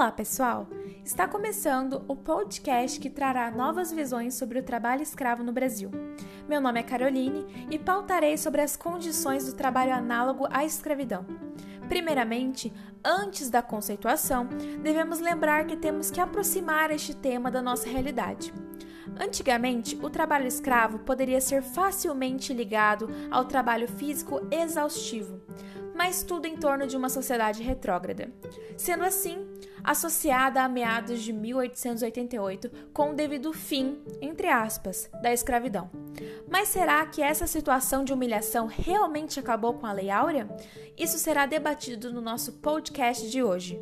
Olá, pessoal! Está começando o podcast que trará novas visões sobre o trabalho escravo no Brasil. Meu nome é Caroline e pautarei sobre as condições do trabalho análogo à escravidão. Primeiramente, antes da conceituação, devemos lembrar que temos que aproximar este tema da nossa realidade. Antigamente, o trabalho escravo poderia ser facilmente ligado ao trabalho físico exaustivo, mas tudo em torno de uma sociedade retrógrada. Sendo assim, associada a meados de 1888 com o devido fim, entre aspas, da escravidão. Mas será que essa situação de humilhação realmente acabou com a Lei Áurea? Isso será debatido no nosso podcast de hoje.